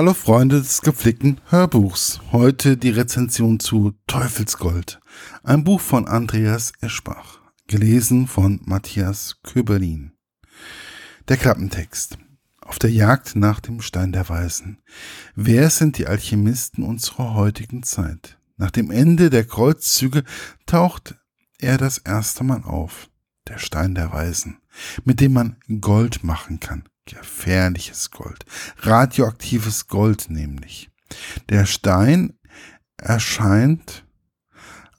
Hallo Freunde des gepflegten Hörbuchs. Heute die Rezension zu Teufelsgold. Ein Buch von Andreas Eschbach. Gelesen von Matthias Köberlin. Der Klappentext. Auf der Jagd nach dem Stein der Weisen. Wer sind die Alchemisten unserer heutigen Zeit? Nach dem Ende der Kreuzzüge taucht er das erste Mal auf. Der Stein der Weisen, mit dem man Gold machen kann gefährliches Gold, radioaktives Gold nämlich. Der Stein erscheint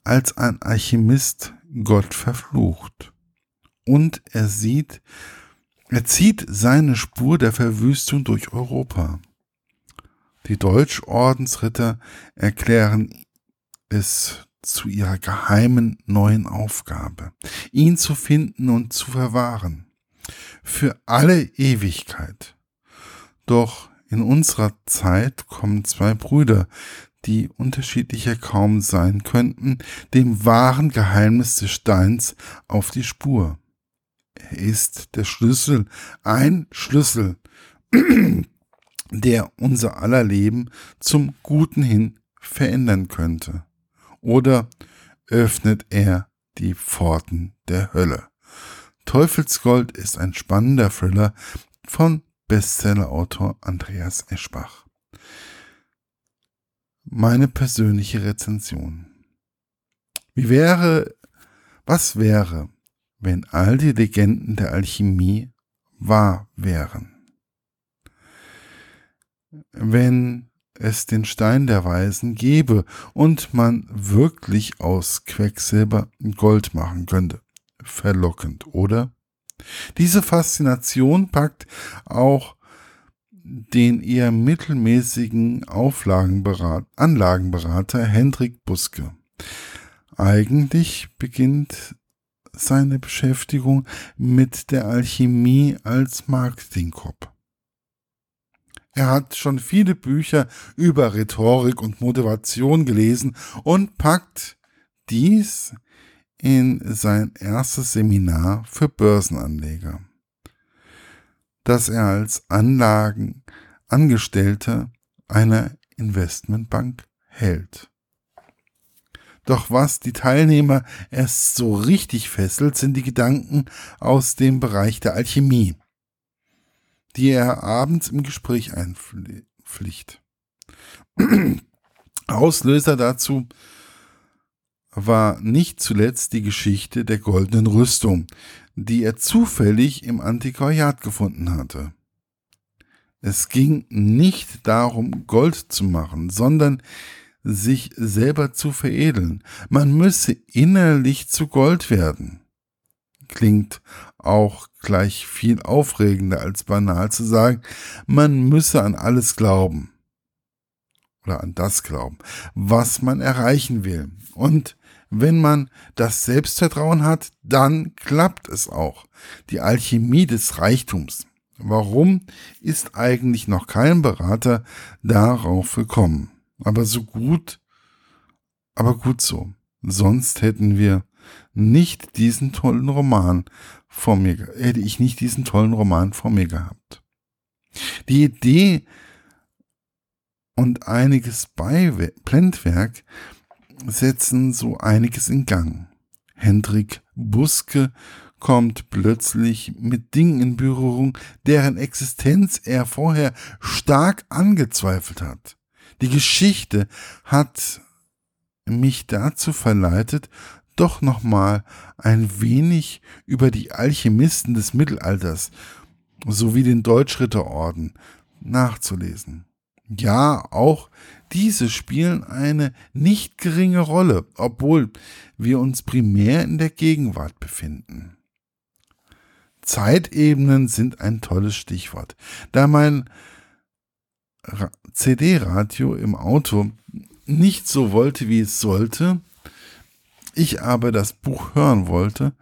als ein Alchemist Gott verflucht. Und er sieht, er zieht seine Spur der Verwüstung durch Europa. Die Deutschordensritter erklären es zu ihrer geheimen neuen Aufgabe, ihn zu finden und zu verwahren für alle Ewigkeit. Doch in unserer Zeit kommen zwei Brüder, die unterschiedlicher kaum sein könnten, dem wahren Geheimnis des Steins auf die Spur. Er ist der Schlüssel, ein Schlüssel, der unser aller Leben zum Guten hin verändern könnte. Oder öffnet er die Pforten der Hölle. Teufelsgold ist ein spannender Thriller von Bestsellerautor Andreas Eschbach. Meine persönliche Rezension. Wie wäre, was wäre, wenn all die Legenden der Alchemie wahr wären? Wenn es den Stein der Weisen gäbe und man wirklich aus Quecksilber Gold machen könnte verlockend, oder? Diese Faszination packt auch den eher mittelmäßigen Anlagenberater Hendrik Buske. Eigentlich beginnt seine Beschäftigung mit der Alchemie als Marketingkopf. Er hat schon viele Bücher über Rhetorik und Motivation gelesen und packt dies in sein erstes Seminar für Börsenanleger, das er als Anlagenangestellter einer Investmentbank hält. Doch was die Teilnehmer erst so richtig fesselt, sind die Gedanken aus dem Bereich der Alchemie, die er abends im Gespräch einpflicht. Auslöser dazu war nicht zuletzt die Geschichte der goldenen Rüstung, die er zufällig im Antiquariat gefunden hatte. Es ging nicht darum, Gold zu machen, sondern sich selber zu veredeln. Man müsse innerlich zu Gold werden. Klingt auch gleich viel aufregender als banal zu sagen, man müsse an alles glauben. Oder an das glauben, was man erreichen will. Und wenn man das Selbstvertrauen hat, dann klappt es auch. Die Alchemie des Reichtums. Warum ist eigentlich noch kein Berater darauf gekommen? Aber so gut, aber gut so. Sonst hätten wir nicht diesen tollen Roman vor mir, hätte ich nicht diesen tollen Roman vor mir gehabt. Die Idee und einiges Blendwerk setzen so einiges in Gang. Hendrik Buske kommt plötzlich mit Dingen in Berührung, deren Existenz er vorher stark angezweifelt hat. Die Geschichte hat mich dazu verleitet, doch nochmal ein wenig über die Alchemisten des Mittelalters sowie den Deutschritterorden nachzulesen. Ja, auch diese spielen eine nicht geringe Rolle, obwohl wir uns primär in der Gegenwart befinden. Zeitebenen sind ein tolles Stichwort. Da mein CD-Radio im Auto nicht so wollte, wie es sollte, ich aber das Buch hören wollte,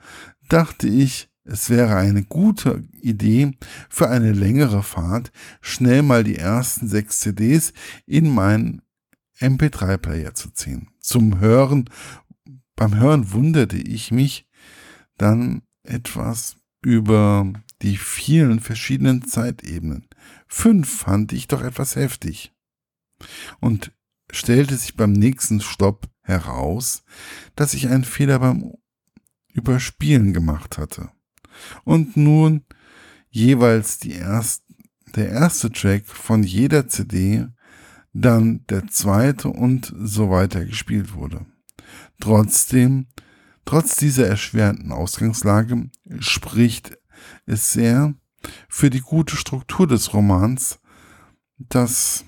dachte ich, es wäre eine gute Idee für eine längere Fahrt, schnell mal die ersten sechs CDs in meinen MP3-Player zu ziehen. Zum Hören, beim Hören wunderte ich mich dann etwas über die vielen verschiedenen Zeitebenen. Fünf fand ich doch etwas heftig. Und stellte sich beim nächsten Stopp heraus, dass ich einen Fehler beim Überspielen gemacht hatte. Und nun jeweils die erst, der erste Track von jeder CD, dann der zweite und so weiter gespielt wurde. Trotzdem, trotz dieser erschwerenden Ausgangslage spricht es sehr für die gute Struktur des Romans, dass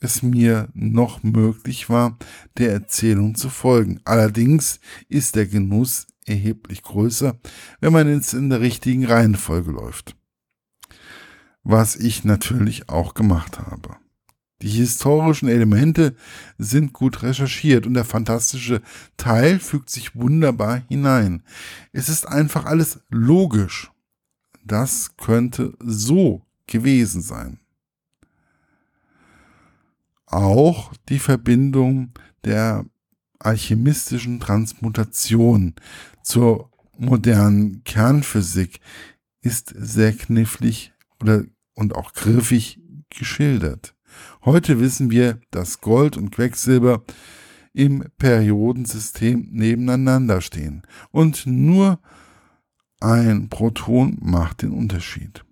es mir noch möglich war, der Erzählung zu folgen. Allerdings ist der Genuss erheblich größer, wenn man jetzt in der richtigen Reihenfolge läuft. Was ich natürlich auch gemacht habe. Die historischen Elemente sind gut recherchiert und der fantastische Teil fügt sich wunderbar hinein. Es ist einfach alles logisch. Das könnte so gewesen sein. Auch die Verbindung der alchemistischen Transmutation zur modernen Kernphysik ist sehr knifflig oder und auch griffig geschildert. Heute wissen wir, dass Gold und Quecksilber im Periodensystem nebeneinander stehen und nur ein Proton macht den Unterschied.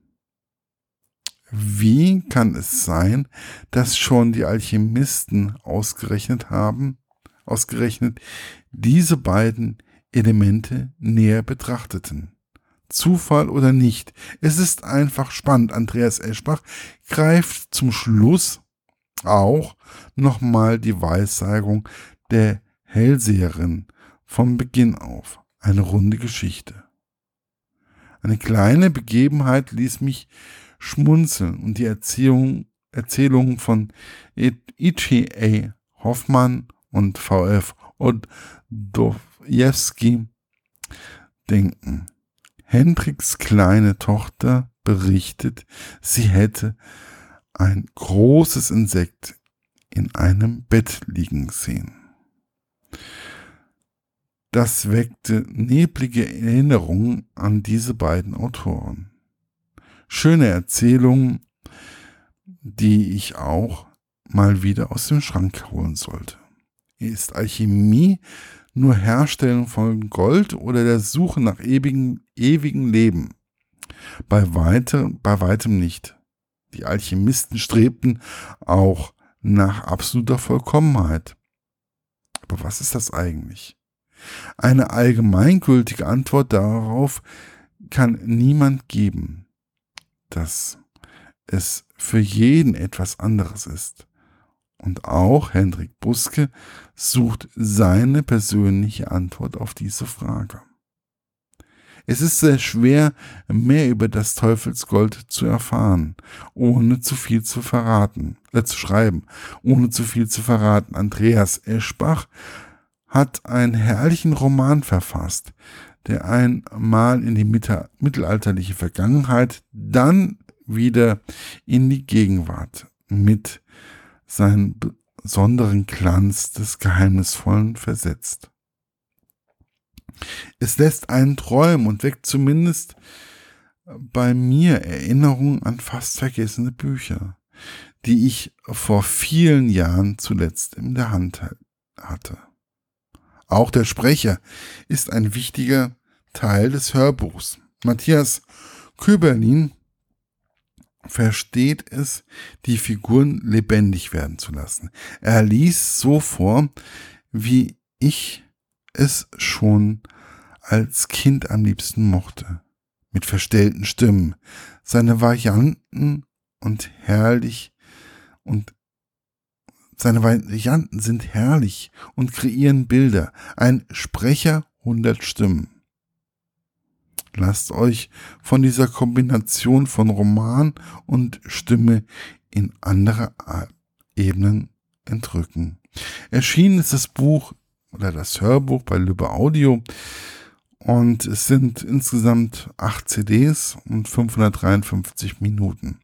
Wie kann es sein, dass schon die Alchemisten ausgerechnet haben, ausgerechnet diese beiden Elemente näher betrachteten? Zufall oder nicht. Es ist einfach spannend. Andreas Eschbach greift zum Schluss auch nochmal die Weissagung der Hellseherin vom Beginn auf. Eine runde Geschichte. Eine kleine Begebenheit ließ mich schmunzeln und die Erzählung, Erzählung von E.T.A. Hoffmann und V.F. und Dojewski denken. Hendriks kleine Tochter berichtet, sie hätte ein großes Insekt in einem Bett liegen sehen. Das weckte neblige Erinnerungen an diese beiden Autoren. Schöne Erzählungen, die ich auch mal wieder aus dem Schrank holen sollte. Ist Alchemie nur Herstellung von Gold oder der Suche nach ewigen, ewigen Leben? Bei, weite, bei weitem nicht. Die Alchemisten strebten auch nach absoluter Vollkommenheit. Aber was ist das eigentlich? Eine allgemeingültige Antwort darauf kann niemand geben, dass es für jeden etwas anderes ist. Und auch Hendrik Buske sucht seine persönliche Antwort auf diese Frage. Es ist sehr schwer, mehr über das Teufelsgold zu erfahren, ohne zu viel zu verraten, äh, zu schreiben, ohne zu viel zu verraten. Andreas Eschbach hat einen herrlichen Roman verfasst, der einmal in die mittelalterliche Vergangenheit, dann wieder in die Gegenwart mit seinen besonderen Glanz des Geheimnisvollen versetzt. Es lässt einen träumen und weckt zumindest bei mir Erinnerungen an fast vergessene Bücher, die ich vor vielen Jahren zuletzt in der Hand hatte. Auch der Sprecher ist ein wichtiger Teil des Hörbuchs. Matthias Köberlin versteht es, die Figuren lebendig werden zu lassen. Er liest so vor, wie ich es schon als Kind am liebsten mochte. Mit verstellten Stimmen. Seine Varianten und herrlich und seine Varianten sind herrlich und kreieren Bilder. Ein Sprecher 100 Stimmen. Lasst euch von dieser Kombination von Roman und Stimme in andere Ebenen entrücken. Erschienen ist das Buch oder das Hörbuch bei Lübbe Audio und es sind insgesamt acht CDs und 553 Minuten.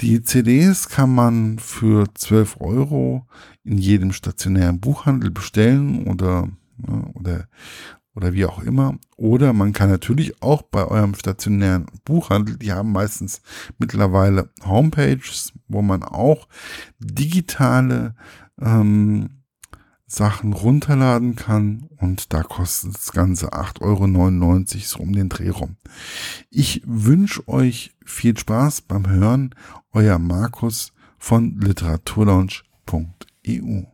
Die CDs kann man für 12 Euro in jedem stationären Buchhandel bestellen oder, oder oder wie auch immer. Oder man kann natürlich auch bei eurem stationären Buchhandel, die haben meistens mittlerweile Homepages, wo man auch digitale ähm, Sachen runterladen kann und da kostet das Ganze 8,99 Euro so um den Dreh rum. Ich wünsche euch viel Spaß beim Hören. Euer Markus von literaturlaunch.eu